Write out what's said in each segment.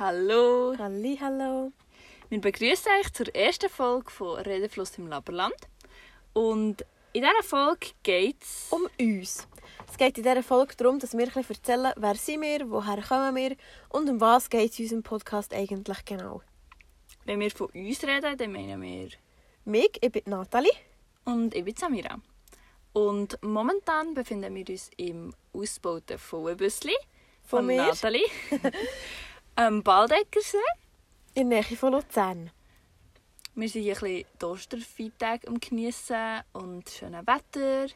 Hallo. Halli, hallo. Wir begrüßen euch zur ersten Folge von Redefluss im Laberland. Und in dieser Folge geht es Um uns. Es geht in dieser Folge darum, dass wir ein bisschen erzählen, wer sind wir, woher kommen wir und um was geht es in unserem Podcast eigentlich genau. wenn wir von uns reden, dann meinen wir Mich, ich bin Nathalie. und ich bin Samira. Und momentan befinden wir uns im ausgebauten Vollbüssli von, Von mir. Nathalie am Baldeckersee. In der Nähe von Luzern. Wir sind hier ein bisschen die Osterfeiertage am Geniessen und schönes Wetter.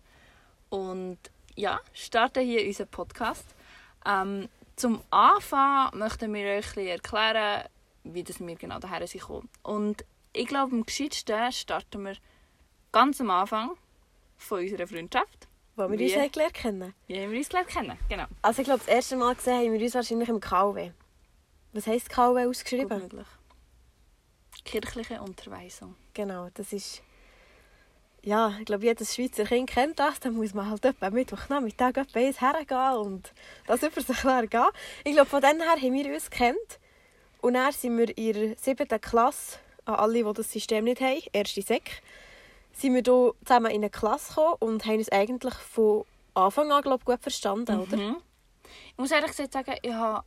Und ja, starten hier unseren Podcast. Ähm, zum Anfang möchten wir euch ein erklären, wie das wir genau daher sind gekommen. Und ich glaube, am gescheitsten starten wir ganz am Anfang von unserer Freundschaft. Wo wir Wie? uns gelernt kennen. Wie haben wir uns gelernt kennen? Genau. Also ich glaube, das erste Mal gesehen haben wir uns wahrscheinlich im KW. Was heisst KW Gut ausgeschrieben? möglich. Kirchliche Unterweisung. Genau, das ist... Ja, ich glaube, jedes Schweizer Kind kennt das. Dann muss man halt etwa Mittwochnachmittag etwa eins hergehen und das über sich gehen. Ich glaube, von dann her haben wir uns kennt. Und dann sind wir in der siebten Klasse, an alle, die das System nicht haben, erste Sek, sind wir hier zusammen in eine Klasse gekommen und haben uns eigentlich von Anfang an glaub, gut verstanden, oder? Mhm. Ich muss ehrlich gesagt sagen, ich habe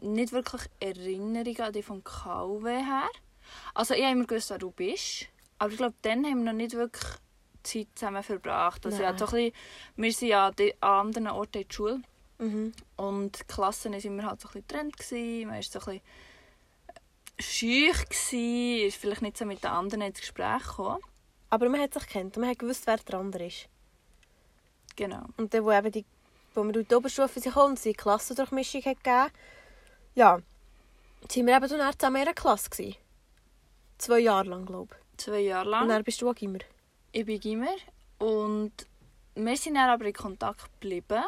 nicht wirklich Erinnerungen an die vom KW her. Also ich habe immer gewusst, wer du bist. Aber ich glaube, dann haben wir noch nicht wirklich Zeit zusammen verbracht. Also, ja, so ein bisschen, wir sind ja an anderen Orten in der Schule. Mhm. Und die Klassen waren wir halt so ein bisschen getrennt. gewesen. Man war so ein bisschen schüch, gewesen, ist vielleicht nicht so mit den anderen ins Gespräch gekommen. Aber man hat sich kennt und man hat gewusst, wer der andere ist. Genau. Und dann, wo, eben die, wo wir durch die Oberstufe sind und die Klassendurchmischung hat gegeben ja, sind wir eben dann zusammen in einer Klasse. Gewesen. Zwei Jahre lang, glaube Zwei Jahre ich. lang. Und dann bist du auch immer. Ich bin Gimmer und wir sind dann aber in Kontakt geblieben.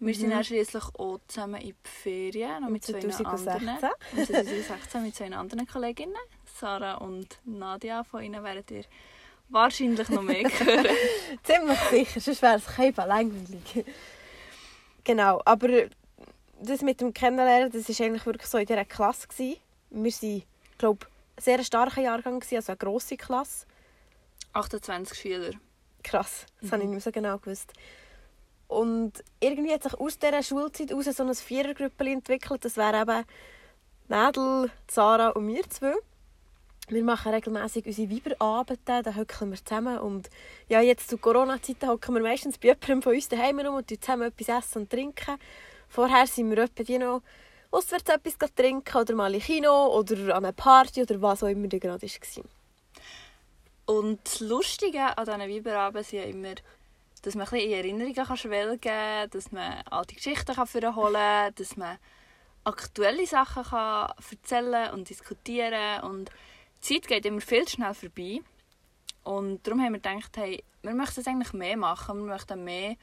Wir sind Mhm. dann schliesslich auch zusammen in die Ferien, noch mit zwei anderen. 2016. Im 2016 mit zwei anderen Kolleginnen, Sarah und Nadia. Von ihnen werdet ihr wahrscheinlich noch mehr hören. Ziemlich sicher, sonst wäre es kein langweilig. genau, aber das mit dem Kennenlernen, das war eigentlich wirklich so in dieser Klasse. Gewesen. Wir waren, glaube ich, sehr starker Jahrgang, gewesen, also eine grosse Klasse. 28 Schüler. Krass, das Mhm. habe ich nicht mehr so genau gewusst. Und irgendwie hat sich aus dieser Schulzeit heraus so ein Vierergrüppel entwickelt. Das wäre eben Mädel, Sarah und wir zwei. Wir machen regelmäßig unsere Weiberabende, da hocken wir zusammen. Und ja, jetzt zu Corona-Zeiten hocken wir meistens bei jemandem von uns daheim rum und zusammen etwas essen und trinken. Vorher sind wir etwa die noch auswärts etwas trinken oder mal im Kino oder an einer Party oder was auch immer gerade war. Und das Lustige an diesen Weiberabenden sind ja immer, dass man ein bisschen in Erinnerungen schwelgen kann, dass man alte Geschichten kann vorholen kann, dass man aktuelle Sachen kann erzählen und diskutieren und die Zeit geht immer viel schnell vorbei. Und darum haben wir gedacht, hey, wir möchten es eigentlich mehr machen, wir möchten mehr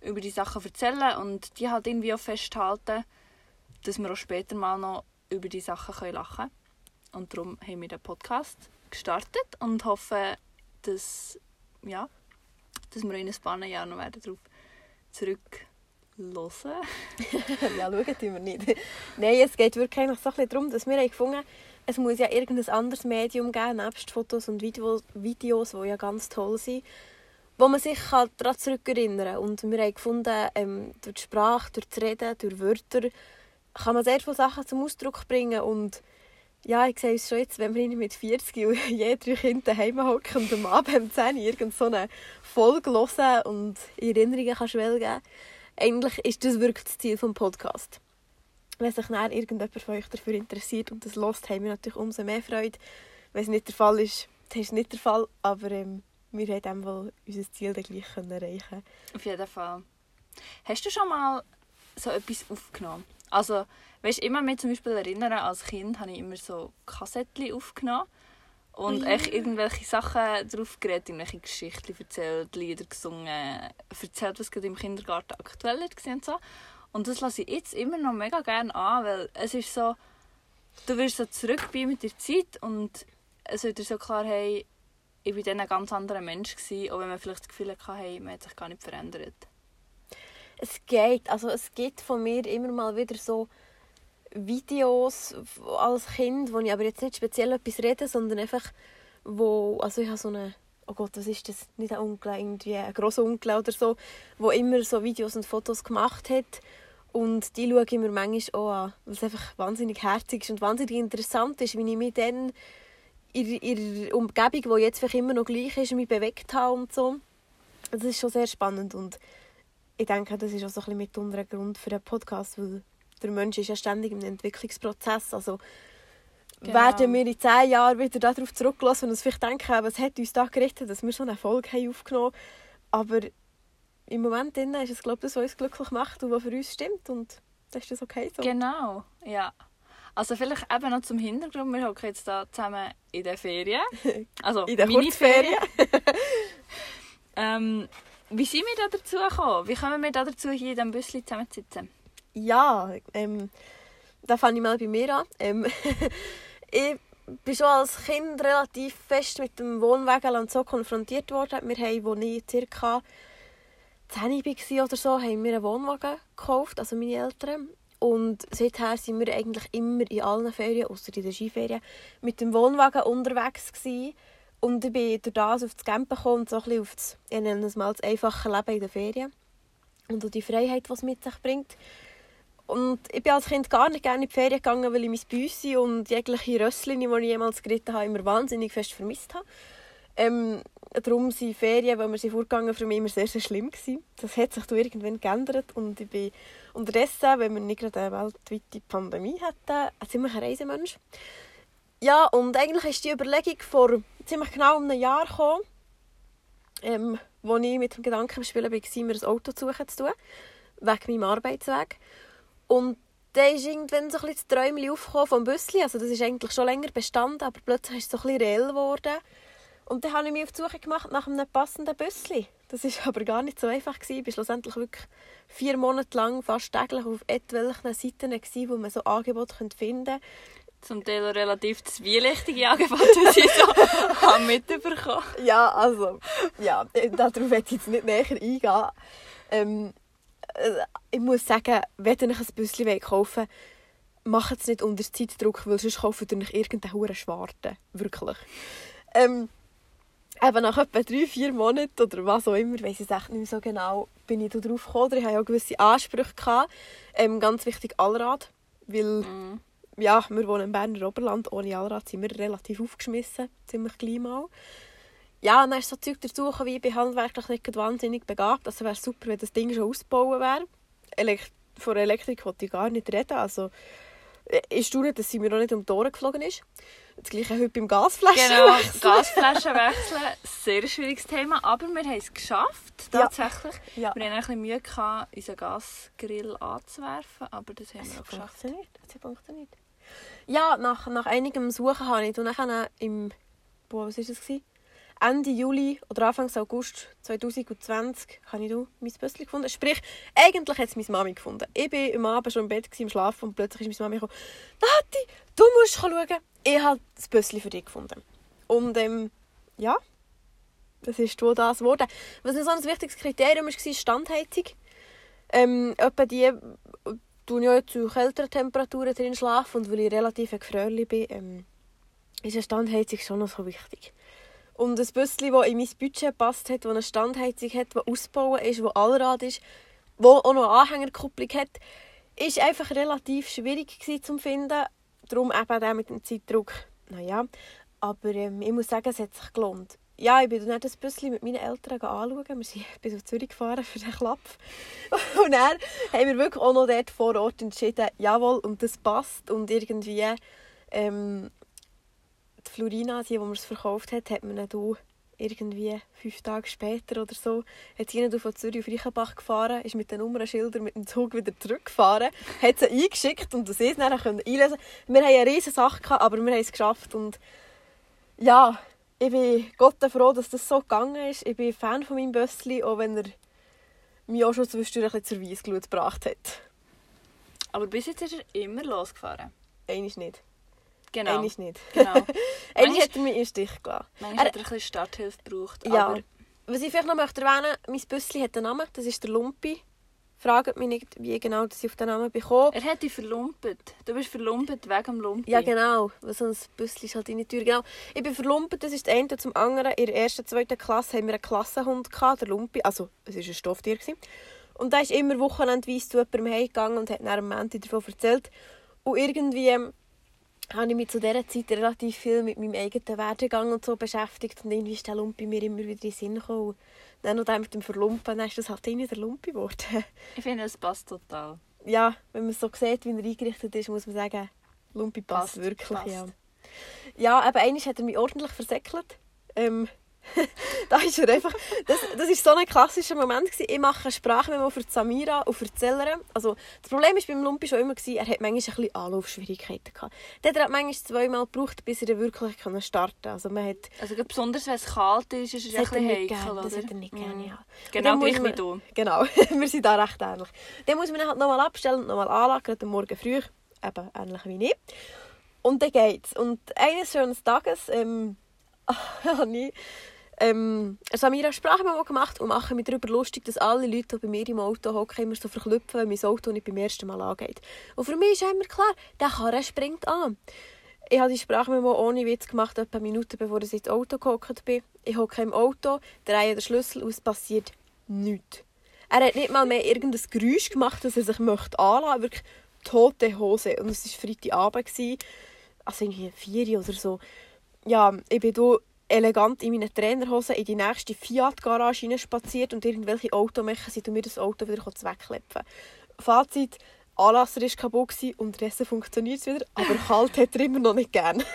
über die Sachen erzählen und die halt irgendwie auch festhalten, dass wir auch später mal noch über die Sachen lachen können. Und darum haben wir den Podcast gestartet und hoffen, dass, ja, dass wir in ein paar Jahren noch werden darauf zurück hören. ja, schauen tun wir nicht. Nein, es geht wirklich eigentlich so ein bisschen darum, dass wir haben gefunden es muss ja irgendein anderes Medium geben, nebst Fotos und Video, Videos, die ja ganz toll sind, wo man sich kann daran zurückerinnern kann. Und wir haben gefunden, ähm, durch die Sprache, durch das Reden, durch Wörter, kann man sehr viele Sachen zum Ausdruck bringen. Und ja, ich sehe es schon jetzt, wenn wir mit 40 und je drei Kinder daheim hocken und am Abend um 10 Uhr irgend so eine Folge hören und in Erinnerungen kann schwelgen eigentlich ist das wirklich das Ziel des Podcasts. Wenn sich dann irgendjemand von euch dafür interessiert und das lost, haben wir natürlich umso mehr Freude. Wenn es nicht der Fall ist, dann ist es nicht der Fall. Aber ähm, wir haben dem wohl unser Ziel dann gleich können erreichen Auf jeden Fall. Hast du schon mal so etwas aufgenommen? Also, weißt du, immer mich zum Beispiel erinnern, als Kind habe ich immer so Kassettchen aufgenommen und ja. echt irgendwelche Sachen drauf geredet, irgendwelche Geschichten erzählt, Lieder gesungen, erzählt, was gerade im Kindergarten aktuell war und so. Und das lasse ich jetzt immer noch mega gerne an, weil es ist so, du wirst so zurück bei mit der Zeit und es wird dir so klar, hey, ich war dann ein ganz anderer Mensch, gewesen, auch wenn man vielleicht das Gefühl hatte, hey, man hat sich gar nicht verändert. Es geht, also es gibt von mir immer mal wieder so Videos als Kind, wo ich aber jetzt nicht speziell etwas rede, sondern einfach, wo, also ich habe so eine, oh Gott, was ist das, nicht ein Onkel, irgendwie ein grosser Onkel oder so, wo immer so Videos und Fotos gemacht hat und die schaue ich mir manchmal auch an, weil es einfach wahnsinnig herzig ist und wahnsinnig interessant ist, wie ich mich dann in ihrer Umgebung, die jetzt vielleicht immer noch gleich ist, mich bewegt habe und so. Das ist schon sehr spannend und ich denke, das ist auch so ein bisschen mitunter ein Grund für den Podcast, weil der Mensch ist ja ständig im Entwicklungsprozess. Also genau. werden wir in zehn Jahren wieder darauf zurücklassen und uns vielleicht denken, was hat uns da gerettet, dass wir so eine Folge haben aufgenommen haben. Aber im Moment ist es, glaube ich, das, was uns glücklich macht und was für uns stimmt. Und das ist das okay so. Genau, ja. Also vielleicht eben noch zum Hintergrund, wir hocken jetzt da zusammen in der Ferien. Also in der Kurzferien. ähm, wie sind wir da dazu gekommen? Wie kommen wir da dazu, hier in diesem Büsschen zusammenzusitzen? Ja, ähm, da fange ich mal bei mir an. Ähm, ich bin schon als Kind relativ fest mit dem Wohnwagen und so konfrontiert worden. Wir haben, als ich circa 10 war oder so, haben wir einen Wohnwagen gekauft, also meine Eltern. Und seither sind wir eigentlich immer in allen Ferien, außer in den Skiferien, mit dem Wohnwagen unterwegs gewesen. Und ich bin durch das auf das Campen gekommen und so ein bisschen auf das, ich nenne es mal, das einfache Leben in den Ferien. Und auch die Freiheit, die es mit sich bringt. Und ich bin als Kind gar nicht gerne in die Ferien gegangen, weil ich mein Büssi und jegliche Rösslinge, die ich jemals geritten habe, immer wahnsinnig fest vermisst habe. Ähm, darum sind Ferien, wenn wir sie vorgegangen für mich immer sehr, sehr schlimm gewesen. Das hat sich irgendwann geändert und ich bin unterdessen, wenn wir nicht gerade eine weltweite Pandemie hatten, ein ziemlicher Reisemensch. Ja, und eigentlich ist die Überlegung vor ziemlich genau einem Jahr gekommen, ähm, wo ich mit dem Gedanken im Spielen war, mir ein Auto zu suchen zu tun, wegen meinem Arbeitsweg. Und dann ist irgendwann so ein bisschen das Träumchen aufgekommen vom Büssli. Also das ist eigentlich schon länger bestanden, aber plötzlich ist es so ein bisschen reell geworden. Und dann habe ich mich auf die Suche gemacht nach einem passenden Büssli. Das war aber gar nicht so einfach. Ich war schlussendlich wirklich vier Monate lang fast täglich auf etwelchen Seiten, wo man so Angebote finden konnte. Zum Teil relativ zwielichtige Angebote, die ich so mitbekommen Ja, also, ja, darauf werde ich jetzt nicht näher eingehen. Ähm, äh, ich muss sagen, wenn ihr euch ein Büsschen kaufen wollt, macht es nicht unter Zeitdruck, weil sonst kauft ihr nicht irgendeinen hohen Schwarten. Wirklich. Ähm, eben nach etwa drei, vier Monaten oder was auch immer, weiß ich es echt nicht mehr so genau, bin ich darauf gekommen. Ich hatte ja gewisse Ansprüche. Gehabt. Ähm, ganz wichtig, Allrad. Weil, mm. ja, wir wohnen im Berner Oberland. Ohne Allrad sind wir relativ aufgeschmissen. Ziemlich klein mal ja, dann ist so Zeug dazu wie ich bin handwerklich nicht wahnsinnig begabt. Also wäre super, wenn das Ding schon ausgebaut wäre. Elekt von Elektrik wollte ich gar nicht reden. Also, äh, staune, dass sie mir noch nicht um die Ohren geflogen ist. Das gleiche heute beim Gasflaschen Genau, Gasflaschen wechseln, sehr schwieriges Thema, aber wir haben es geschafft, tatsächlich. Ja. Ja. Wir hatten ein bisschen Mühe, gehabt, unseren Gasgrill anzuwerfen, aber das haben wir auch geschafft. Funktioniert. Das funktioniert. Ja, nach, nach einigem Suchen habe ich dann im... Boah, was war das? Gewesen? Ende Juli oder Anfang August 2020 habe ich mein Büsschen gefunden. Sprich, eigentlich hat es meine Mami gefunden. Ich war am Abend schon im Bett, im Schlafen und plötzlich ist meine Mami gekommen. Nati, du musst schauen. Ich habe das Büsschen für dich gefunden. Und ähm, ja, das ist wo das geworden. Was so ein wichtiges Kriterium war, ist Standheizung. Ähm, etwa die ich ja zu kälteren Temperaturen drin schlafen und weil ich relativ gefröhrlich bin, ähm, ist eine Standheizung schon noch so wichtig. Und ein Büsschen, das in mein Budget passt hat, das eine Standheizung hat, das ausbauen ist, das Allrad ist, das auch noch Anhängerkupplung hat, ist einfach relativ schwierig zu finden. Darum eben auch mit dem Zeitdruck. Naja, aber ähm, ich muss sagen, es hat sich gelohnt. Ja, ich bin dann das Büsschen mit meinen Eltern anschauen. Wir sind bis auf Zürich gefahren für den Klapp. Und dann haben wir wirklich auch noch dort vor Ort entschieden, jawohl, und das passt. Und irgendwie ähm, die Florina, die, wo man es verkauft hat, hat man dann irgendwie fünf Tage später oder so, hat sie von Zürich auf Reichenbach gefahren, ist mit den Nummernschildern mit dem Zug wieder zurückgefahren, hat sie eingeschickt und sie es dann einlesen Wir hatten eine riesige Sache, gehabt, aber wir haben es geschafft und ja, ich bin Gott froh, dass das so gegangen ist. Ich bin Fan von meinem Bössli, auch wenn er mich auch schon zwischendurch ein bisschen zur Weissglut gebracht hat. Aber bis jetzt ist er immer losgefahren? Eines nicht. Genau. Einmal nicht. Genau. Einmal hat er mich in Stich gelassen. Manchmal hat er ein bisschen Starthilfe gebraucht. Ja. Aber... Was ich vielleicht noch möchte erwähnen, mein Büsschen hat einen Namen, das ist der Lumpi. Fragt mich nicht, wie genau dass ich auf den Namen bekomme. Er hat dich verlumpet. Du bist verlumpet wegen dem Lumpi. Ja, genau. Weil so ein Büsschen ist halt in die Tür. Genau. Ich bin verlumpet, das ist das eine. Zum anderen, in der ersten, zweiten Klasse haben wir einen Klassenhund, gehabt, der Lumpi. Also, es war ein Stofftier. Gewesen. Und der ist immer wochenendweise zu jemandem heimgegangen und hat dann am Montag davon erzählt. Und irgendwie ähm, habe ich mich zu dieser Zeit relativ viel mit meinem eigenen Werdegang und so beschäftigt. Und irgendwie ist der Lumpi mir immer wieder in den Sinn gekommen. Dann noch mit dem Verlumpen, dann ist das halt irgendwie der Lumpi geworden. Ich finde, es passt total. Ja, wenn man so sieht, wie er eingerichtet ist, muss man sagen, Lumpi passt, Passt, wirklich. passt. Ja, ja aber einmal hat er mich ordentlich versäckelt. Ähm, da ist er einfach, das, das ist so ein klassischer Moment gewesen. Ich mache eine Sprachmemo für Samira und für Zellerin. Also das Problem ist beim Lumpi schon immer gewesen, er hat manchmal ein bisschen Anlaufschwierigkeiten gehabt. Der hat manchmal zweimal gebraucht, bis er wirklich können starten. Also man hat Also besonders, wenn es kalt ist, ist es das ein er bisschen heikel. Das hat er nicht gerne, Mhm. ja. Genau man- wie du. Genau, wir sind da recht ähnlich. Dann muss man halt nochmal abstellen und nochmal anlagern, am Morgen früh. Eben ähnlich wie ich. Und dann geht's. Und eines schönen Tages ähm, habe ich ähm, eine Samira Sprachmemo gemacht und mache mich darüber lustig, dass alle Leute, die bei mir im Auto hocken, immer so verklüpfen, wenn mein Auto nicht beim ersten Mal angeht. Und für mich ist immer klar, der Karren springt an. Ich habe die Sprachmemo ohne Witz gemacht, etwa Minuten bevor ich ins Auto gehockt bin. Ich hocke im Auto, drehe den Schlüssel aus, passiert nichts. Er hat nicht mal mehr irgendein Geräusch gemacht, dass er sich möchte anlassen möchte. Wirklich tote Hose. Und es war Freitagabend. Also irgendwie vier oder so. Ja, ich bin hier elegant in meinen Trainerhosen in die nächste Fiat-Garage spaziert und irgendwelche Automecher sind um mir das Auto wieder wegklepfen. Fazit, Anlasser war kaputt gewesen, unterdessen funktioniert es wieder, aber kalt hat er immer noch nicht gern.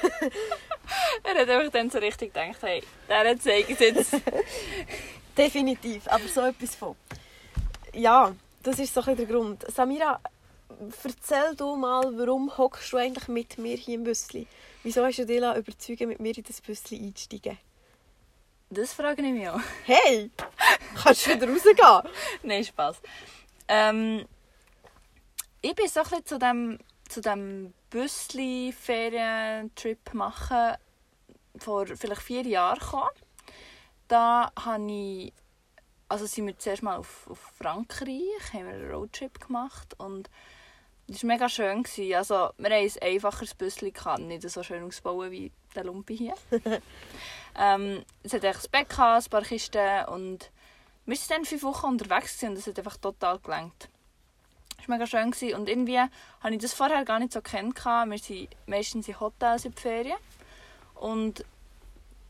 Er hat einfach dann so richtig gedacht, hey, der zeigt es jetzt. Definitiv, aber so etwas von. Ja, das ist so ein der Grund. Samira, erzähl du mal, warum hockst du eigentlich mit mir hier im Büssli? Wieso hast du dich überzeugen, mit mir in das Büssli einzusteigen? Das frage ich mich auch. Hey, kannst du wieder rausgehen? Nein, Spaß. Ähm, ich bin so ein bisschen zu dem, zu dem Büssli-Ferientrip machen vor vielleicht vier Jahren gekommen. Da habe ich, also sind wir zuerst mal auf, auf Frankreich, haben wir einen Roadtrip gemacht und das war mega schön. Gewesen. Also, wir haben ein einfacheres Büssli, gehabt, nicht so schön ausbauen wie der Lumpi hier. ähm, es hat echt ein Bett, gehabt, ein paar Kisten und wir waren dann fünf Wochen unterwegs und es hat einfach total gelangt. Es war mega schön gewesen. und irgendwie habe ich das vorher gar nicht so kennengelernt. Wir sind meistens in Hotels in die Ferien und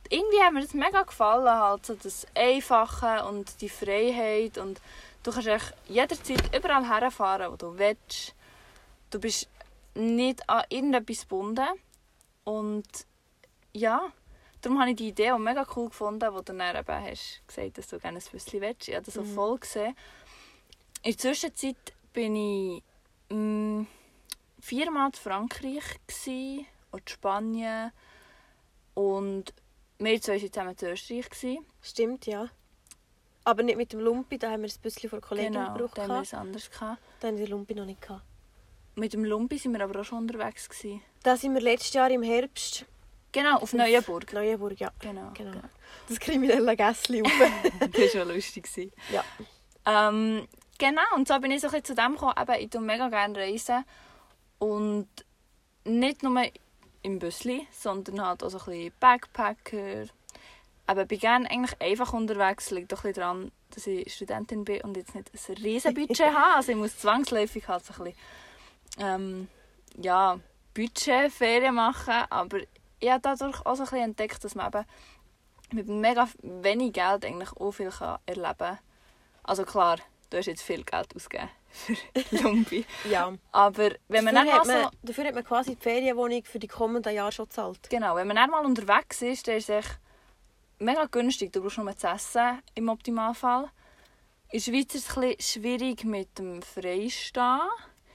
irgendwie hat mir das mega gefallen, halt so das Einfache und die Freiheit und du kannst echt jederzeit überall herfahren, wo du willst. Du bist nicht an irgendetwas gebunden und ja, darum habe ich die Idee auch mega cool gefunden, wo du dann eben hast gesagt, dass du gerne ein Büsschen willst. Ich habe das so Mhm. voll gesehen. In der Zwischenzeit bin ich mh, viermal in Frankreich gsi und in Spanien und wir zwei waren zusammen in Österreich. Gewesen. Stimmt, ja. Aber nicht mit dem Lumpi, da haben wir ein Büssli von einer Kollegin Genau, gebraucht. da haben wir es anders gehabt. Da haben wir den Lumpi noch nicht gehabt. Mit dem Lumpi sind wir aber auch schon unterwegs. Gewesen. Da sind wir letztes Jahr im Herbst. Genau, auf Neuenburg. Neuenburg, ja. Genau, Genau. genau. Das kriminelle Gässli. das war lustig. gewesen. ja. Ähm, genau, und so bin ich so ein zu dem gekommen, eben, ich tue mega gerne reisen. Und nicht nur im Büssli, sondern halt auch so ein bisschen Backpacker. Aber bin gerne eigentlich einfach unterwegs. Liegt doch ein bisschen daran, dass ich Studentin bin und jetzt nicht ein riesen Budget habe. Also ich muss zwangsläufig halt so ein bisschen ähm, ja, Budgetferien machen. Aber ich habe dadurch auch so ein bisschen entdeckt, dass man eben mit mega wenig Geld eigentlich auch viel kann erleben kann. Also klar, du hast jetzt viel Geld ausgegeben für Lumpi. ja. Aber wenn man dafür, hat so... man, dafür hat man quasi die Ferienwohnung für die kommenden Jahre schon gezahlt. Genau, wenn man dann mal unterwegs ist, dann ist es echt mega günstig. Du brauchst nur zu essen, im Optimalfall. In der Schweiz ist es ein bisschen schwierig mit dem Freistehen.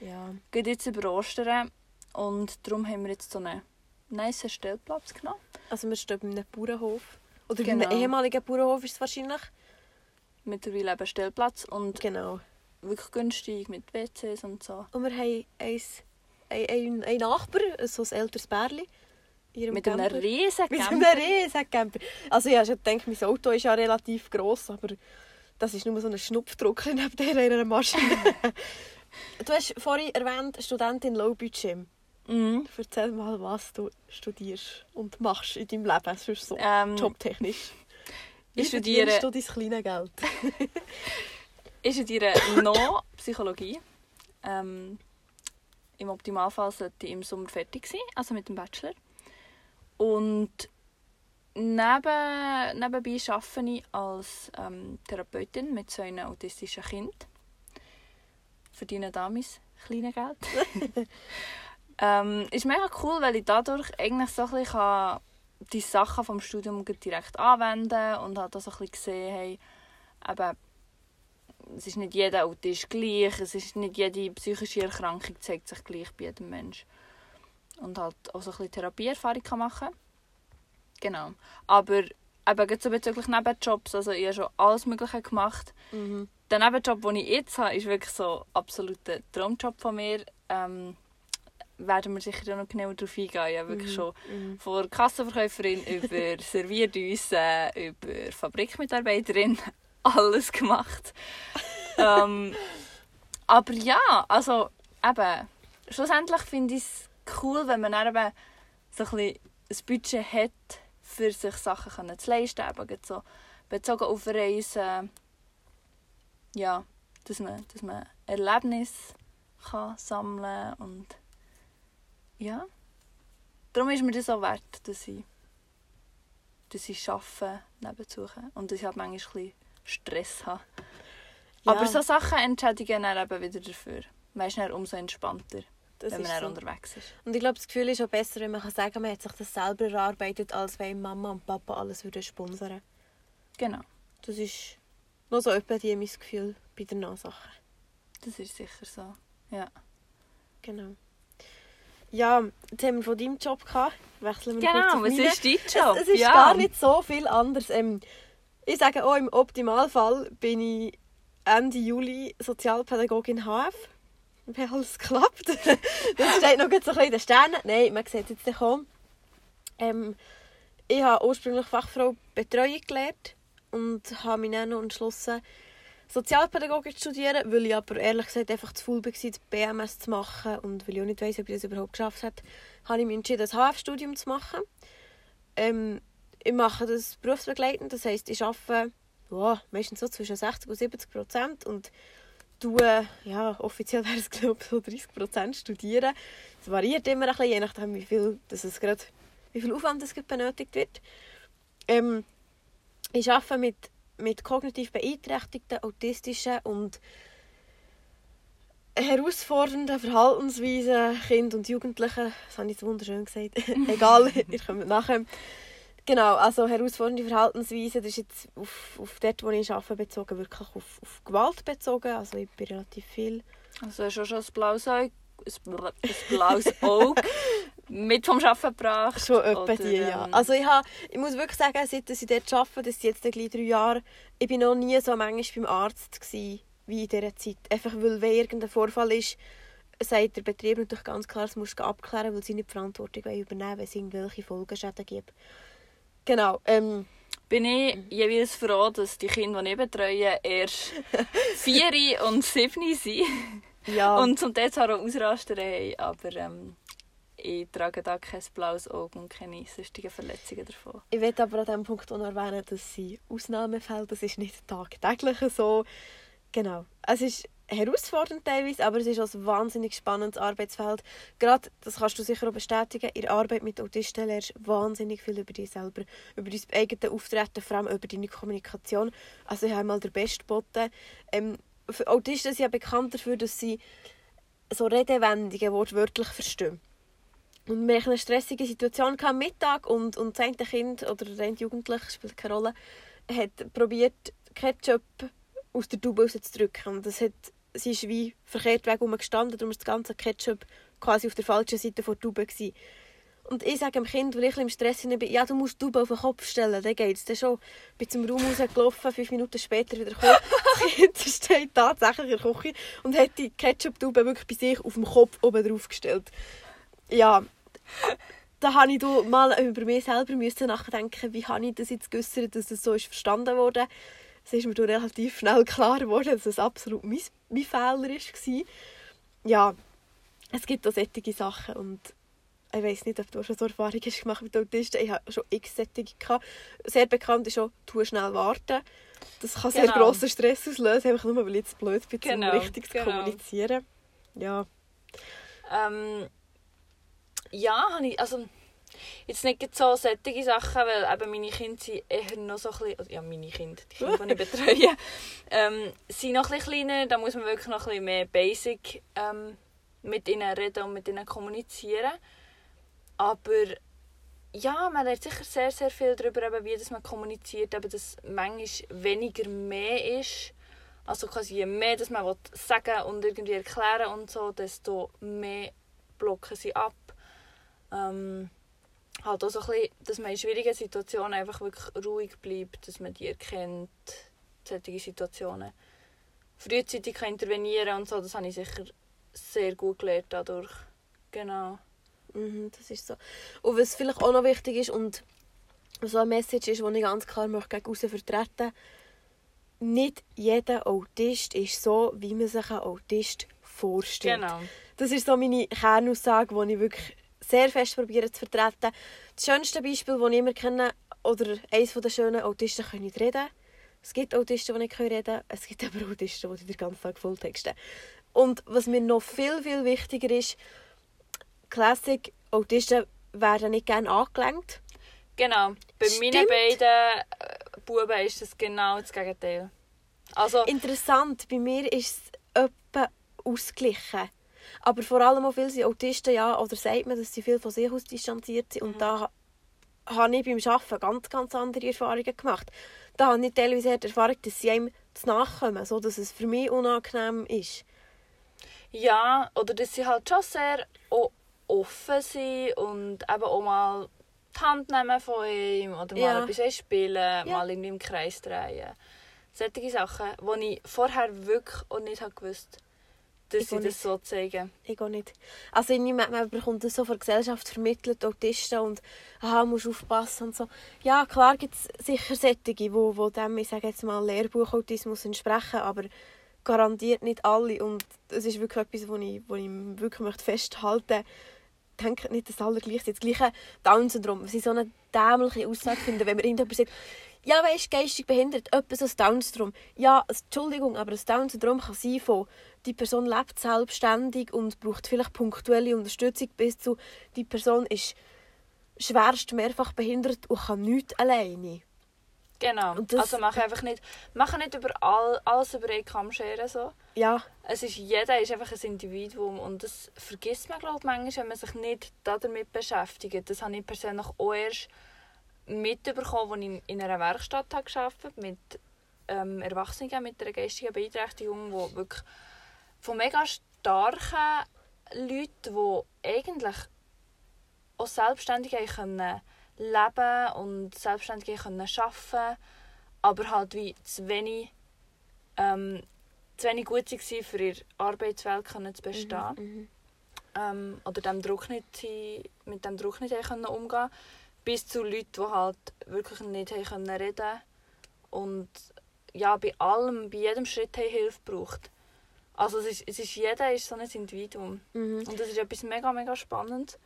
Ja. Geht jetzt über Ostern. Und darum haben wir jetzt so einen nice Stellplatz genommen. Also wir stehen bei einem Bauernhof. Oder bei Genau. einem ehemaligen Bauernhof ist es wahrscheinlich. Mittlerweile eben Stellplatz und Genau. wirklich günstig mit WCs und so. Und wir haben eins, ein, ein, ein Nachbar, so ein älteres Bärli. Mit einem Camper. riesen Mit Camper. einem riesen Camper. Also ich habe schon gedacht, mein Auto ist ja relativ gross, aber Das ist nur so ein Schnupfdrucker neben einer Maschine. du hast vorhin erwähnt, Studentin Low Budget. Mhm. Erzähl mal, was du studierst und machst in deinem Leben, sonst so Ähm, jobtechnisch. Ich studiere, du dein kleines Geld? ich studiere noch Psychologie. Ähm, Im Optimalfall sollte ich im Sommer fertig sein, also mit dem Bachelor. Und neben, nebenbei arbeite ich als ähm, Therapeutin mit so einem autistischen Kind. Verdiene da mein kleines Geld. ähm, ist mega cool, weil ich dadurch eigentlich so ein bisschen kann die Sachen vom Studium direkt anwenden und halt auch so ein bisschen gesehen, hey, eben, es ist nicht jeder Autist gleich, es ist nicht jede psychische Erkrankung zeigt sich gleich bei jedem Mensch. Und halt auch so ein bisschen Therapieerfahrung kann machen Genau. Aber eben so bezüglich Nebenjobs, also ich habe schon alles Mögliche gemacht. Mhm. Der Nebenjob, den ich jetzt habe, ist wirklich so absoluter Traumjob von mir. Ähm, werden wir sicher noch genauer darauf eingehen. Ich habe wirklich schon Mhm. von Kassenverkäuferin über Servierdüse, über Fabrikmitarbeiterin alles gemacht. ähm, aber ja, also eben, schlussendlich finde ich es cool, wenn man dann eben so ein, bisschen ein Budget hat, für sich Sachen zu leisten. Eben so bezogen auf Reisen. Ja, dass man, dass man Erlebnisse kann sammeln und ja. Darum ist mir das auch wert, dass ich, dass ich arbeite nebenzu und dass ich halt manchmal ein Stress habe. Ja, Aber so Sachen entschädigen dann eben wieder dafür. Man ist dann umso entspannter, das wenn man so. unterwegs ist. Und ich glaube, das Gefühl ist auch besser, wenn man kann sagen kann, man hat sich das selber erarbeitet, als wenn Mama und Papa alles würden sponsern Genau, Das ist noch so etwa die mein Gefühl bei der Nachsache. das ist sicher so. Ja, Genau. Ja, jetzt haben wir von deinem Job gehabt. Wechseln wir kurz genau auf was meinen. ist dein Job? Es, es ist ja. gar nicht so viel anders. Ähm, ich sage auch, im Optimalfall bin ich Ende Juli Sozialpädagogin HF. Wie alles klappt. das steht noch so ein bisschen in den Sternen. Nein, man sieht es jetzt nicht kommen. Ähm, ich habe ursprünglich Fachfrau Betreuung gelernt und habe mich dann entschlossen, Sozialpädagogik zu studieren, weil ich aber ehrlich gesagt einfach zu faul war, das BMS zu machen und weil ich auch nicht weiss, ob ich das überhaupt geschafft habe, habe ich mich entschieden, das HF-Studium zu machen. Ähm, ich mache das berufsbegleitend, das heisst, ich arbeite ja, meistens so zwischen 60 und 70 Prozent und tue, ja, offiziell wäre es glaube ich so 30 Prozent studieren. Es variiert immer ein bisschen, je nachdem wie viel, dass es gerade, wie viel Aufwand es benötigt wird. Ähm, ich arbeite mit, mit kognitiv beeinträchtigten, autistischen und herausfordernden Verhaltensweisen Kinder und Jugendlichen. Das habe ich jetzt wunderschön gesagt. Egal, ihr kommt nachher. Genau, also herausfordernde Verhaltensweisen, das ist jetzt auf, auf dort, wo ich arbeite, bezogen, wirklich auf, auf Gewalt bezogen. Also ich bin relativ viel. Also hast du schon ein blaues Auge, ein blaues Auge mit vom Arbeiten gebracht? Schon etwa die, ja. ähm, Also ich, habe, ich muss wirklich sagen, seit ich dort arbeite, das sind jetzt gleich drei Jahre, ich bin noch nie so manchmal beim Arzt gewesen, wie in dieser Zeit. Einfach weil, wenn irgendein Vorfall ist, sagt der Betrieb natürlich ganz klar, es muss abklären, weil sie nicht die Verantwortung wollen übernehmen wenn es irgendwelche Folgeschäden gibt. Genau. Ähm, bin ich jeweils froh, dass die Kinder, die ich betreue, erst vier und sieben sind. ja. Und zum Teil zwar auch Ausraster haben, aber ähm, ich trage da kein blaues Auge und keine sonstigen Verletzungen davon. Ich will aber an diesem Punkt auch noch erwähnen, dass sie Ausnahmefälle, das ist nicht tagtäglich so. Genau. Es ist herausfordernd teilweise, aber es ist auch ein wahnsinnig spannendes Arbeitsfeld. Gerade, das kannst du sicher auch bestätigen, in der Arbeit mit Autisten lernst du wahnsinnig viel über dich selber, über dein eigenes Auftreten, vor allem über deine Kommunikation. Also ich habe mal den Best geboten. Ähm, Autisten sind ja bekannt dafür, dass sie so Redewendungen wortwörtlich verstehen. Und wir hatten eine stressige Situation am Mittag und, und das eine Kind oder der eine Jugendliche, spielt keine Rolle, hat probiert Ketchup aus der Tube rauszudrücken. Und das hat, sie ist wie verkehrt weg gestanden, darum war das ganze Ketchup quasi auf der falschen Seite der Tube. Gewesen. Und ich sage dem Kind, weil ich im Stress bin, ja, du musst die Tube auf den Kopf stellen, dann geht es. Dann schon. Ich bin zum Raum rausgelaufen, fünf Minuten später wieder gekommen. Das Kind steht tatsächlich in der Küche und hat die Ketchup-Tube wirklich bei sich auf dem Kopf oben drauf gestellt. Ja, da habe ich da mal über mich selber müssen nachdenken, wie habe ich das jetzt geäussert, dass das so ist verstanden wurde. es ist mir relativ schnell klar geworden, dass es absolut mein, mein Fehler war. Ja, es gibt auch solche Sachen und ich weiß nicht, ob du schon so Erfahrungen hast gemacht mit Autisten. Ich habe schon x gehabt. Sehr bekannt ist auch «Tu schnell warten». Das kann sehr Genau. grossen Stress auslösen, einfach nur, weil ich jetzt blöd bin, Genau, um richtig zu genau. kommunizieren. Ja. Ähm, ja, habe ich, also jetzt nicht so solche Sachen, weil eben meine Kinder sind eher noch so ein bisschen, also, ja meine Kinder, die Kinder, die ich betreue, ähm, sind noch ein bisschen kleiner, da muss man wirklich noch ein bisschen mehr Basic ähm, mit ihnen reden und mit ihnen kommunizieren. Aber ja, man lernt sicher sehr, sehr viel darüber, eben, wie das man kommuniziert, eben, dass manchmal weniger mehr ist. Also quasi je mehr dass man sagen und irgendwie erklären und so, desto mehr blocken sie ab. Ähm, halt auch so ein bisschen, dass man in schwierigen Situationen einfach wirklich ruhig bleibt, dass man die erkennt, solche Situationen. Frühzeitig kann intervenieren und so, das habe ich sicher sehr gut gelernt dadurch. Genau. Mhm, das ist so. Und was vielleicht auch noch wichtig ist und so eine Message ist, die ich ganz klar möchte gegen aussen vertreten nicht jeder Autist ist so, wie man sich einen Autist vorstellt. Genau. Das ist so meine Kernaussage, die ich wirklich sehr fest probiere zu vertreten. Das schönste Beispiel, das ich immer kenne, oder eines der schönen Autisten können nicht reden. Es gibt Autisten, die nicht reden können. Es gibt aber Autisten, die den ganzen Tag Volltexten. Und was mir noch viel, viel wichtiger ist, Classic, Autisten werden nicht gerne angelenkt. Genau. Bei meinen Stimmt. beiden äh, Buben ist das genau das Gegenteil. Also, Interessant, bei mir ist es etwa ausgeglichen. Aber vor allem auch viele sind Autisten, ja, oder sagt man, dass sie viel von sich aus distanziert sind. Und da habe ich beim Arbeiten ganz, ganz andere Erfahrungen gemacht. Da habe ich teilweise die Erfahrung, dass sie einem zu nachkommen, so dass es für mich unangenehm ist. ja, oder dass sie halt schon sehr offen sind und eben auch mal die Hand nehmen von ihm oder mal Ja. etwas spielen, mal irgendwie im Kreis drehen. Solche Sachen, die ich vorher wirklich auch nicht habe gewusst dass Ich sie das nicht. so zeigen. Ich auch nicht. Also irgendwie, man, man bekommt das so von der Gesellschaft vermittelt, Autisten und aha, musst aufpassen und so. Ja, klar gibt es sicher solche, die, wo dem, ich sage jetzt mal, Lehrbuchautismus entsprechen, aber garantiert nicht alle. Und es ist wirklich etwas, wo ich, wo ich wirklich möchte festhalten möchte. Denkt nicht, dass alle gleich sind. Das gleiche Down-Syndrom. Was ich so eine dämliche Aussage finde, wenn mir irgendjemand sagt, ja, weißt geistig behindert, etwas als Down-Syndrom. Ja, Entschuldigung, aber das Down-Syndrom kann sein von, die Person lebt selbstständig und braucht vielleicht punktuelle Unterstützung, bis zu, die Person ist schwerst mehrfach behindert und kann nichts alleine. Genau. Das- also mach einfach nicht, mach nicht über all, alles über einen Kamm scheren. So. Ja, Es ist, jeder ist einfach ein Individuum und das vergisst man glaube ich manchmal, wenn man sich nicht damit beschäftigt. Das habe ich persönlich auch erst mitbekommen, als ich in einer Werkstatt habe gearbeitet habe, mit ähm, Erwachsenen mit einer geistigen Beeinträchtigung, wo wirklich von mega starken Leuten, die eigentlich auch selbstständig können leben und selbstständig haben können arbeiten, aber halt wie zu wenig ähm, zu wenig gut waren, für ihre Arbeitswelt können zu bestehen. Mhm. Ähm, oder dem Druck nicht, mit dem Druck nicht haben können umgehen Bis zu Leuten, die halt wirklich nicht können reden und ja, bei allem, bei jedem Schritt haben Hilfe braucht. Also es ist, es ist, jeder ist so ein Individuum. Mhm. Und das ist etwas mega, mega spannend.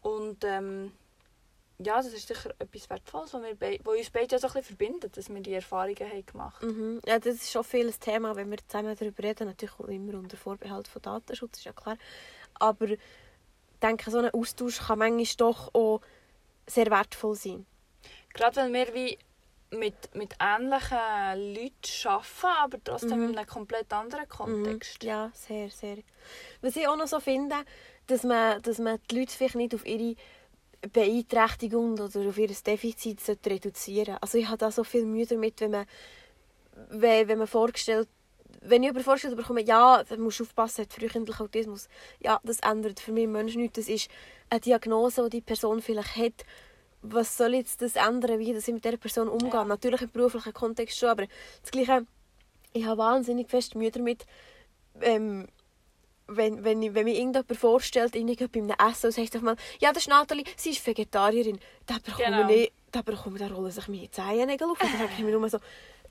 Und ähm, ja, das ist sicher etwas Wertvolles, was, wir was uns beide ja so ein bisschen verbindet, dass wir die Erfahrungen haben gemacht Mhm. Ja, das ist schon viel ein Thema, wenn wir zusammen darüber reden. Natürlich auch immer unter Vorbehalt von Datenschutz, ist ja klar. Aber ich denke, so ein Austausch kann manchmal doch auch sehr wertvoll sein. Gerade weil wir wie mit, mit ähnlichen Leuten arbeiten, aber trotzdem Mhm. in einem komplett anderen Kontext. Mhm. Ja, sehr, sehr. Was ich auch noch so finde, dass man, dass man die Leute vielleicht nicht auf ihre Beeinträchtigung oder auf ihr Defizit reduzieren. Also ich habe da so viel Mühe damit, wenn man, wenn, wenn man vorgestellt wenn ich über vorgestellt bekomme, ja, dann musst du aufpassen, hat frühkindlichen Autismus. Ja, das ändert für mich Menschen nichts. Das ist eine Diagnose, die die Person vielleicht hat. Was soll jetzt das ändern, wie ich mit dieser Person umgehe? Ja. Natürlich im beruflichen Kontext schon, aber das Gleiche, ich habe wahnsinnig fest Mühe damit, ähm, wenn, wenn, ich, wenn mir irgendjemand vorstellt, irgendwie bei einem Essen, und sagt mal, ja, das ist Nathalie, sie ist Vegetarierin. Da bekomme Genau. ich, da bekomme da rollen sich meine Zehennägel auf. Und dann denke ich mir nur so,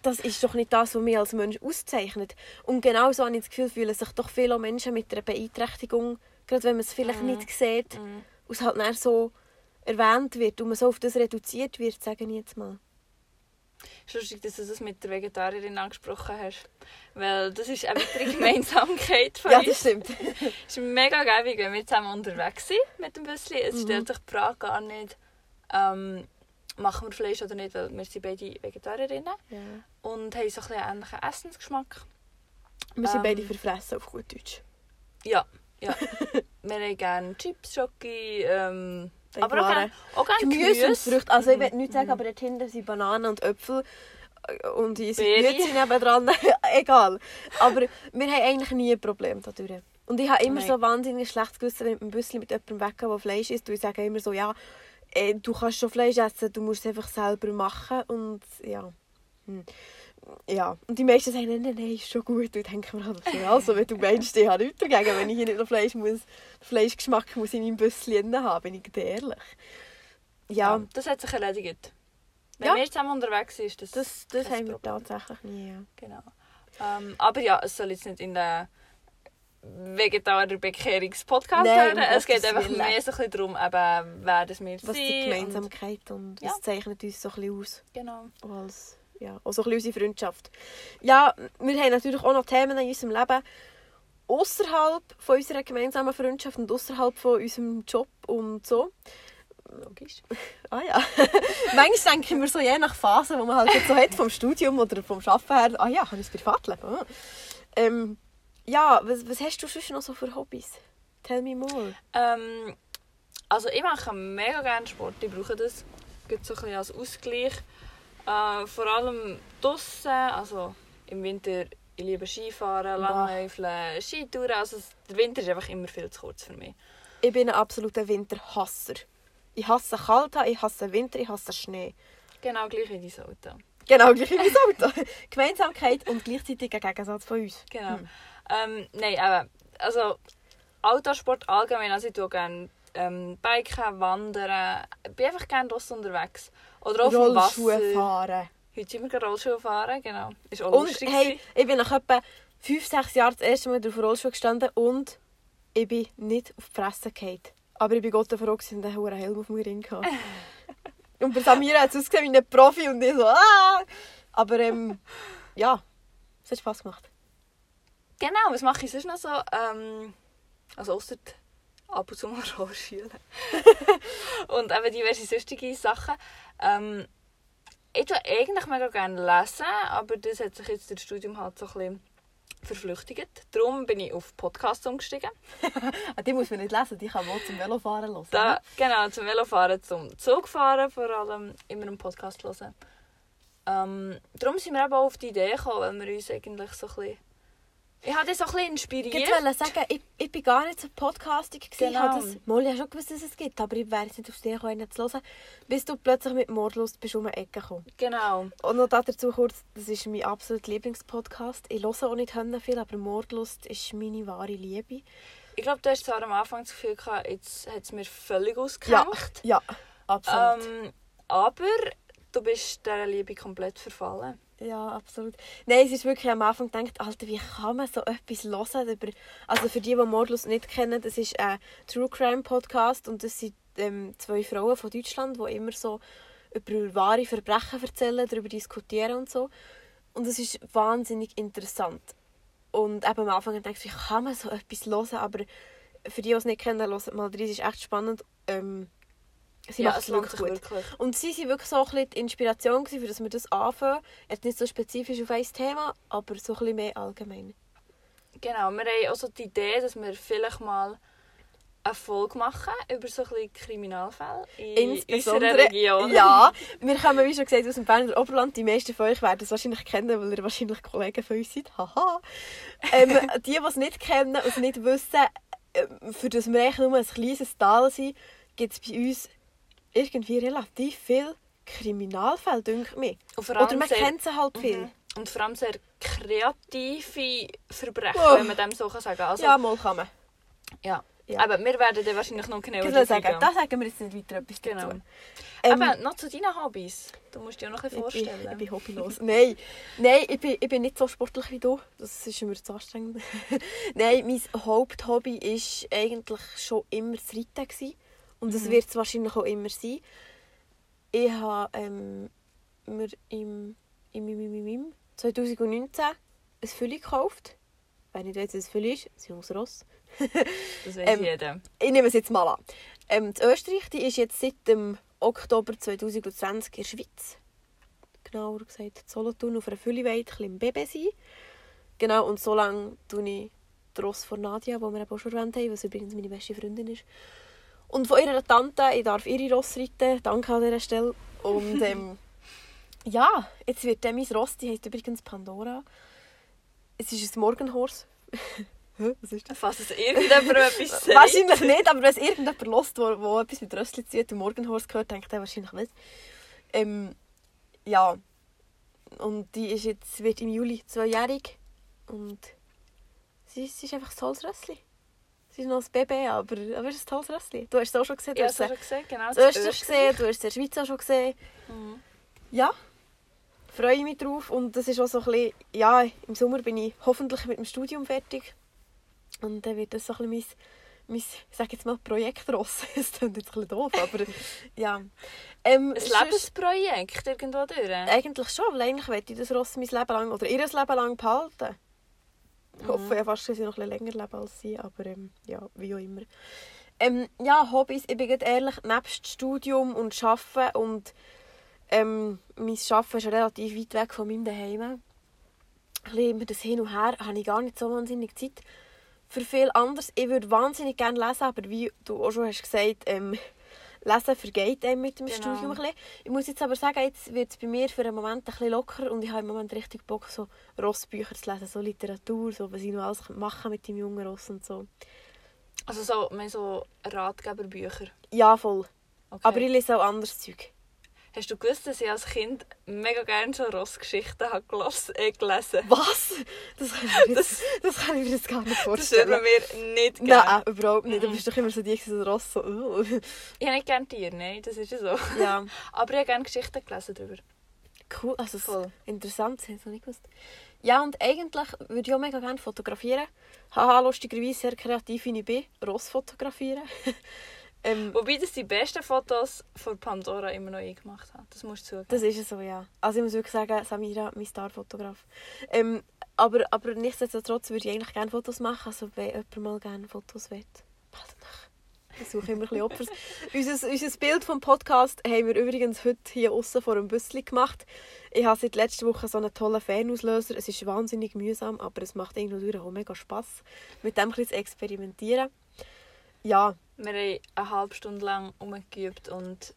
das ist doch nicht das, was mich als Mensch auszeichnet. Und genau so habe ich das Gefühl, fühlen sich doch viele Menschen mit einer Beeinträchtigung, gerade wenn man es vielleicht Mhm. nicht sieht, Mhm. und es halt so erwähnt wird und man so auf das reduziert wird, sage ich jetzt mal. Es ist lustig, dass du das mit der Vegetarierin angesprochen hast. Weil das ist eine Gemeinsamkeit von Ja, uns. das stimmt. Es ist mega geil, wenn wir zusammen unterwegs sind mit dem Büsschen. Es Mhm. stellt sich die Frage gar nicht, ähm, machen wir Fleisch oder nicht, weil wir sind beide Vegetarierinnen Ja. und haben so ein bisschen einen ähnlichen Essensgeschmack. Wir sind Ähm, beide verfressen, auf gut Deutsch. Ja, ja. wir haben gerne Chips, Schoki, ähm, aber auch gerne, auch gerne Gemüse und Früchte. Also ich Mhm. will nicht sagen, Mhm. aber dort hinten sind Bananen und Äpfel äh, und unsere. Gemüse nebendran. Egal. Aber wir haben eigentlich nie ein Problem dadurch. Und ich habe immer Nein. so wahnsinnig schlechtes Gewissen, wenn ich mit einem Büsschen mit jemandem weggehe, der Fleisch isst. Und ich sage immer so, ja, äh, du kannst schon Fleisch essen, du musst es einfach selber machen. Und ja. Hm. Ja, und die meisten sagen, nein, nein, nein, ist schon gut. Und ich denke mir halt, so, also, wenn du meinst, ich habe nichts dagegen, wenn ich hier nicht noch Fleisch muss, Fleischgeschmack muss in meinem Büsschen haben, bin ich ehrlich. Ja, Ja, das hat sich erledigt. Wenn Ja. wir zusammen unterwegs sind, ist das, das, das haben wir Problem. tatsächlich nie. Ja. Genau. Ähm, aber ja, es soll jetzt nicht in den Vegetarier-Bekehrungspodcast um Es geht einfach mehr so ein bisschen darum, eben, wer das wir Was sind. die Gemeinsamkeit und, Ja. was zeichnet uns so ein bisschen aus. Genau. Als, ja, auch so ein bisschen unsere Freundschaft. Ja, wir haben natürlich auch noch Themen in unserem Leben außerhalb von unserer gemeinsamen Freundschaft und außerhalb von unserem Job und so. Logisch. Ah ja. Manchmal denke ich mir so, je nach Phase, die man halt jetzt so hat, vom Studium oder vom Arbeiten her, ah ja, habe ich ein Privatleben. Ah. Ähm, ja, was, was hast du sonst noch so für Hobbys? Tell me more. Ähm, also ich mache mega gerne Sport. Ich brauche das Geht so ein bisschen als Ausgleich. Äh, vor allem draussen, also im Winter, ich liebe Skifahren, Langläufeln, Skitouren. Also der Winter ist einfach immer viel zu kurz für mich. Ich bin ein absoluter Winterhasser. Ich hasse kalt, ich hasse Winter, ich hasse Schnee. Genau gleich wie dein Auto. Genau, gleich wie mein Auto. Gemeinsamkeit und gleichzeitig ein Gegensatz von uns. Genau. Hm. Ähm, nein, aber also Autosport allgemein, also ich tue gerne ähm, Biken, Wandern, ich bin einfach gerne draussen unterwegs. Oder auf dem Rollschuhe Wasser. fahren. Heute sind wir gerade Rollschuhe fahren, genau. Ist auch Und lustig. hey, ich bin nach etwa 5, 6 Jahren das erste Mal auf Rollschuhe gestanden und ich bin nicht auf die Fresse gefallen. Aber ich bin Gott froh, dass ich einen hohen Helm auf dem Ring hatte. und bei Samira hat es ausgesehen wie ein Profi und ich so, ah! Aber ähm, ja, es hat Spass gemacht. Genau, was mache ich sonst noch so? Ähm, also ausser ab und zu mal Rollschuhe. und eben diverse sonstige Sachen. Ähm, ich tue eigentlich mega gerne lesen, aber das hat sich jetzt durch das Studium halt so ein bisschen verflüchtigt. Darum bin ich auf Podcasts umgestiegen. Ah, die muss man nicht lesen, die kann man zum Velofahren hören. Da, genau, zum Velofahren, zum Zugfahren vor allem, immer einen Podcast hören. Ähm, darum sind wir eben auch auf die Idee gekommen, weil wir uns eigentlich so ein bisschen... Ich habe das so ein bisschen inspiriert. Ich wollte sagen, ich, ich bin gar nicht so podcastig. Gewesen. Ich habe Genau. das, mal, ich habe schon gewusst, dass es gibt, aber ich wäre nicht auf die Idee gekommen, zu hören, bis du plötzlich mit Mordlust bist um die Ecke gekommen. Genau. Und noch dazu kurz, das ist mein absoluter Lieblingspodcast. Ich höre auch nicht viel, aber Mordlust ist meine wahre Liebe. Ich glaube, du hast zwar am Anfang das Gefühl gehabt, jetzt hat es mir völlig ausgehängt. Ja, absolut. Ähm, aber du bist dieser Liebe komplett verfallen. Ja, absolut. Nein, es ist wirklich am Anfang gedacht, Alter, wie kann man so etwas hören? Über, also für die, die Mordlust nicht kennen, das ist ein True Crime Podcast und das sind ähm, zwei Frauen von Deutschland, die immer so über wahre Verbrechen erzählen, darüber diskutieren und so. Und es ist wahnsinnig interessant. Und eben am Anfang dachte ich, wie kann man so etwas hören? Aber für die, die es nicht kennen, hört mal rein, es ist echt spannend. Ähm, sie ja, macht es wirklich gut. wirklich. Und sie waren wirklich so ein bisschen die Inspiration, für dass wir das anfangen. Jetzt nicht so spezifisch auf ein Thema, aber so ein bisschen mehr allgemein. Genau, wir haben auch so die Idee, dass wir vielleicht mal eine Folge machen über so ein bisschen Kriminalfälle in unserer Region. ja, wir kommen, wie schon gesagt, aus dem Berner Oberland. Die meisten von euch werden es wahrscheinlich kennen, weil ihr wahrscheinlich Kollegen von uns seid. Haha. ähm, die, die es nicht kennen und es nicht wissen, ähm, für das wir eigentlich nur ein kleines Tal sind, gibt es bei uns irgendwie relativ viel Kriminalfälle, denke mir. Und vor allem Oder man sehr- kennt sie halt viel. Mhm. Und vor allem sehr kreative Verbrechen, Oh. wenn man dem so kann sagen kann. Also, Ja, mal kann man. ja. Ja. Aber wir werden dann wahrscheinlich noch genauer Ich würde sagen, eingehen. da sagen wir jetzt nicht weiter etwas Genau. dazu. Ähm, Aber noch zu deinen Hobbys. Du musst dir auch noch ein bisschen ich, bin, vorstellen. ich bin hobbylos. Nein, Nein ich, bin, ich bin nicht so sportlich wie du. Das ist mir zu anstrengend. Nein, mein Haupthobby war eigentlich schon immer das Reiten. Gewesen. Und es Mhm. wird es wahrscheinlich auch immer sein. Ich habe ähm, mir im, im, im, im, im 2019 ein Fülli gekauft. Wenn ich weiß, was ein Fülli ist, ein junges Ross. Das weiß Ähm, jeder. Ich nehme es jetzt mal an. Ähm, die Österreich die ist jetzt seit dem Oktober 2020 in der Schweiz. Genauer gesagt, Solothurn auf einer Fülliweide, im Baby sein. Genau, und so lange tue ich den Ross von Nadia, die wir auch schon erwähnt haben, was übrigens meine beste Freundin ist. Und von ihrer Tante, ich darf ihre Ross reiten, danke an dieser Stelle. Und ähm, ja, jetzt wird dann mein Ross, die heisst übrigens Pandora. Es ist ein Morgenhorse. Was ist das? Falls es irgendjemandem etwas sagt. Wahrscheinlich nicht, aber wenn es irgendjemand hört, der, der etwas mit Rössli zieht und Morgenhorst gehört, denkt er wahrscheinlich nicht. Ähm, ja. Und die ist jetzt, wird im Juli zweijährig. Und sie, ist- sie ist einfach ein tolles Rössli. Sie ist noch ein Baby, aber, aber es ist ein tolles Rössli. Du hast es auch schon gesehen. Du Ja, hast es hast du gesehen, genau. in Österreich gesehen, du hast es in der Schweiz auch schon gesehen. Mhm. Ja, freue mich drauf. Und das ist auch so ein bisschen, ja, im Sommer bin ich hoffentlich mit dem Studium fertig. Und dann wird das so ein bisschen mein, mein ich sage jetzt mal, Projektross. Das klingt jetzt ein bisschen doof, aber ja. Ähm, Ein Lebensprojekt irgendwo durch. Eigentlich schon, weil eigentlich möchte ich das Ross mein Leben lang, oder ihr Leben lang behalten. Ich hoffe ja fast, dass ich noch ein bisschen länger lebe als sie, aber ähm, ja, wie auch immer. Ähm, ja, Hobbys, ich bin ehrlich, nebst Studium und Arbeiten und ähm, mein Arbeiten ist relativ weit weg von meinem Daheim. Immer das Hin und Her, habe ich gar nicht so wahnsinnig Zeit für viel anderes. Ich würde wahnsinnig gerne lesen, aber wie du auch schon hast gesagt, ähm, Lesen vergeht einem mit dem Genau. Studium ein bisschen. Ich muss jetzt aber sagen, jetzt wird es bei mir für einen Moment ein bisschen lockerer und ich habe im Moment richtig Bock, so Rossbücher zu lesen, so Literatur, so was ich noch alles machen mit dem jungen Ross und so. Also so, mehr so Ratgeberbücher. Ja, voll. Okay. Aber ich lese auch anderes Zeug. Hast du gewusst, dass ich als Kind mega gerne so Rossgeschichten habe äh, gelesen Was? Das kann ich mir jetzt, das kann ich mir jetzt gar nicht Das würde vorstellen. mir nicht Nein, gerne. überhaupt nicht. Du bist doch immer so die, so Ross, so... uh. Ich habe nicht gerne Tiere, nein, das ist ja so. Ja, Aber ich habe gerne Geschichten gelesen darüber. cool. Also, Voll. interessant, das hätte ich noch nicht gewusst. Ja, und eigentlich würde ich auch mega gerne fotografieren. Haha, lustigerweise sehr kreativ, wie ich bin. Ross fotografieren. ähm, Wobei das die besten Fotos von Pandora immer noch ich gemacht habe. Das musst du zugeben. Das ist so, ja. Also ich muss wirklich sagen, Samira, mein Starfotograf. Ähm, aber, aber nichtsdestotrotz würde ich eigentlich gerne Fotos machen. Also wenn jemand mal gerne Fotos will, meldet mich. Ich suche immer ein bisschen Opfer. unser, unser Bild vom Podcast haben wir übrigens heute hier außen vor einem Büsschen gemacht. Ich habe seit letzter Woche so einen tollen Fernauslöser. Es ist wahnsinnig mühsam, aber es macht irgendwie auch mega Spass, mit dem ein bisschen zu experimentieren. Ja, Wir haben eine halbe Stunde lang umgeübt und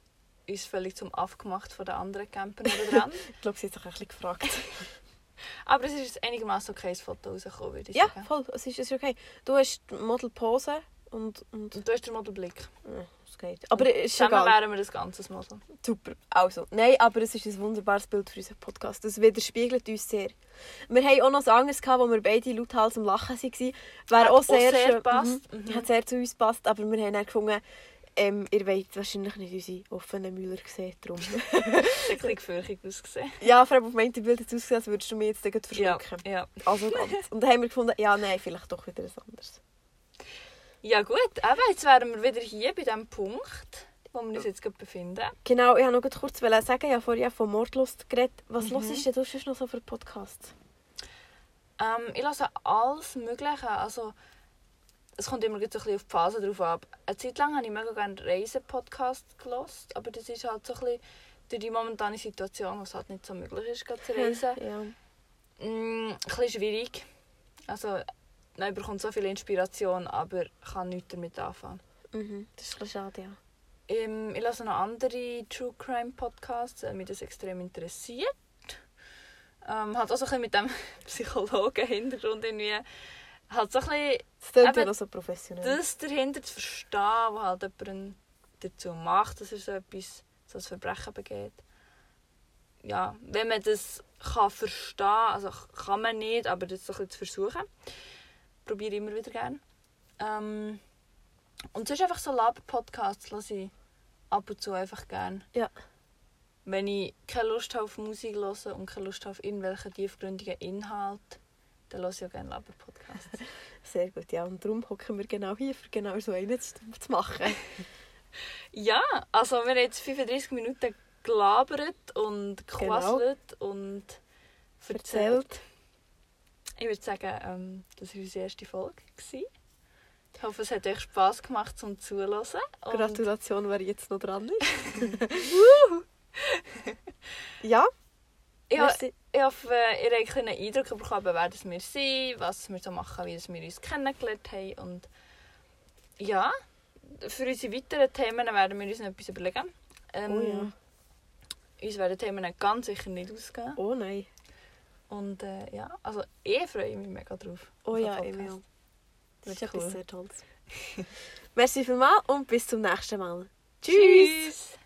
uns völlig zum Aff gemacht von den anderen Campern dran. ich glaube, sie hat sich ein bisschen gefragt. Aber es ist ein einigermaßen okayes Foto rausgekommen, würde ich ja, sagen. voll. Es ist, es ist okay. Du hast die Modelpose und... und Und du hast den Modelblick. Ja, es geht. Aber es ist Zusammen egal. wären wir das ganze Model. Super. Also, nein, aber es ist ein wunderbares Bild für unseren Podcast. Das widerspiegelt uns sehr. Wir haben auch noch etwas anderes, gehabt, wo wir beide lauthals am Lachen waren. Wäre Hat auch sehr, sehr schön. gepasst. Mhm. Mhm. Hat sehr zu uns gepasst, aber wir haben dann gefunden, ähm, ihr wollt wahrscheinlich nicht unsere offenen Müller sehen. Darum. Ein bisschen gefürchtig ausgesehen. ja, vor allem auf meinem Bild hat es ausgesehen, als würdest du mich jetzt gleich Ja, verschlucken. ja. Also ganz. Und dann haben wir gefunden, ja, nein, vielleicht doch wieder etwas anderes. Ja gut, eben, jetzt wären wir wieder hier bei dem Punkt, wo wir uns jetzt gerade befinden. Genau, ich wollte noch kurz sagen, ich habe vorhin von Mordlust geredet. Was Mhm. hörst du denn sonst noch so für Podcasts? Ähm, ich höre alles Mögliche. Also, es kommt immer so ein bisschen auf die Phase drauf ab. Eine Zeit lang habe ich mega gerne Reisen-Podcast gehört, aber das ist halt so ein bisschen durch die momentane Situation, wo es halt nicht so möglich ist, zu reisen, Ja. mm, ein bisschen schwierig. Also, man bekommt so viel Inspiration, aber kann nichts damit anfangen. Mhm. Das ist ein schade, ja. Ähm, ich höre noch andere True Crime Podcasts, weil mich das extrem interessiert. Ähm, halt auch so ein bisschen mit dem Psychologen-Hintergrund irgendwie. Halt so ein bisschen Das klingt ja so professionell. das dahinter zu verstehen, was halt jemand dazu macht, dass er so etwas, so ein Verbrechen begeht. Ja, wenn man das kann verstehen also kann man nicht, aber das so ein bisschen zu versuchen, probiere immer wieder gerne. Ähm, Und sonst einfach so Laber-Podcasts lasse ich ab und zu einfach gerne. Ja. Wenn ich keine Lust habe auf Musik zu hören und keine Lust habe auf irgendwelche tiefgründigen Inhalte, dann höre ich auch gerne Laber-Podcasts. Sehr gut, ja. Und darum hocken wir genau hier, für genau so einen zu, zu machen. ja, also wir haben jetzt 35 Minuten gelabert und gequasselt und erzählt. Erzählt. Ich würde sagen, ähm, das war unsere erste Folge. Gewesen. Ich hoffe, es hat euch Spass gemacht zum Zuhören. Und Gratulation, wer jetzt noch dran ist. ja, Ja, merci. ich hoffe, ihr habt einen Eindruck bekommen, wer das wir sind, was wir so machen, wie wir uns kennengelernt haben. Und ja, für unsere weiteren Themen werden wir uns noch etwas überlegen. Ähm, Oh ja. Uns werden Themen ganz sicher nicht ausgehen. Oh nein. Und äh, ja, also ich freue mich mega drauf. Oh ja. Emil. Das ist Wird etwas cool. sehr Tolles. merci vielmals und bis zum nächsten Mal. Tschüss.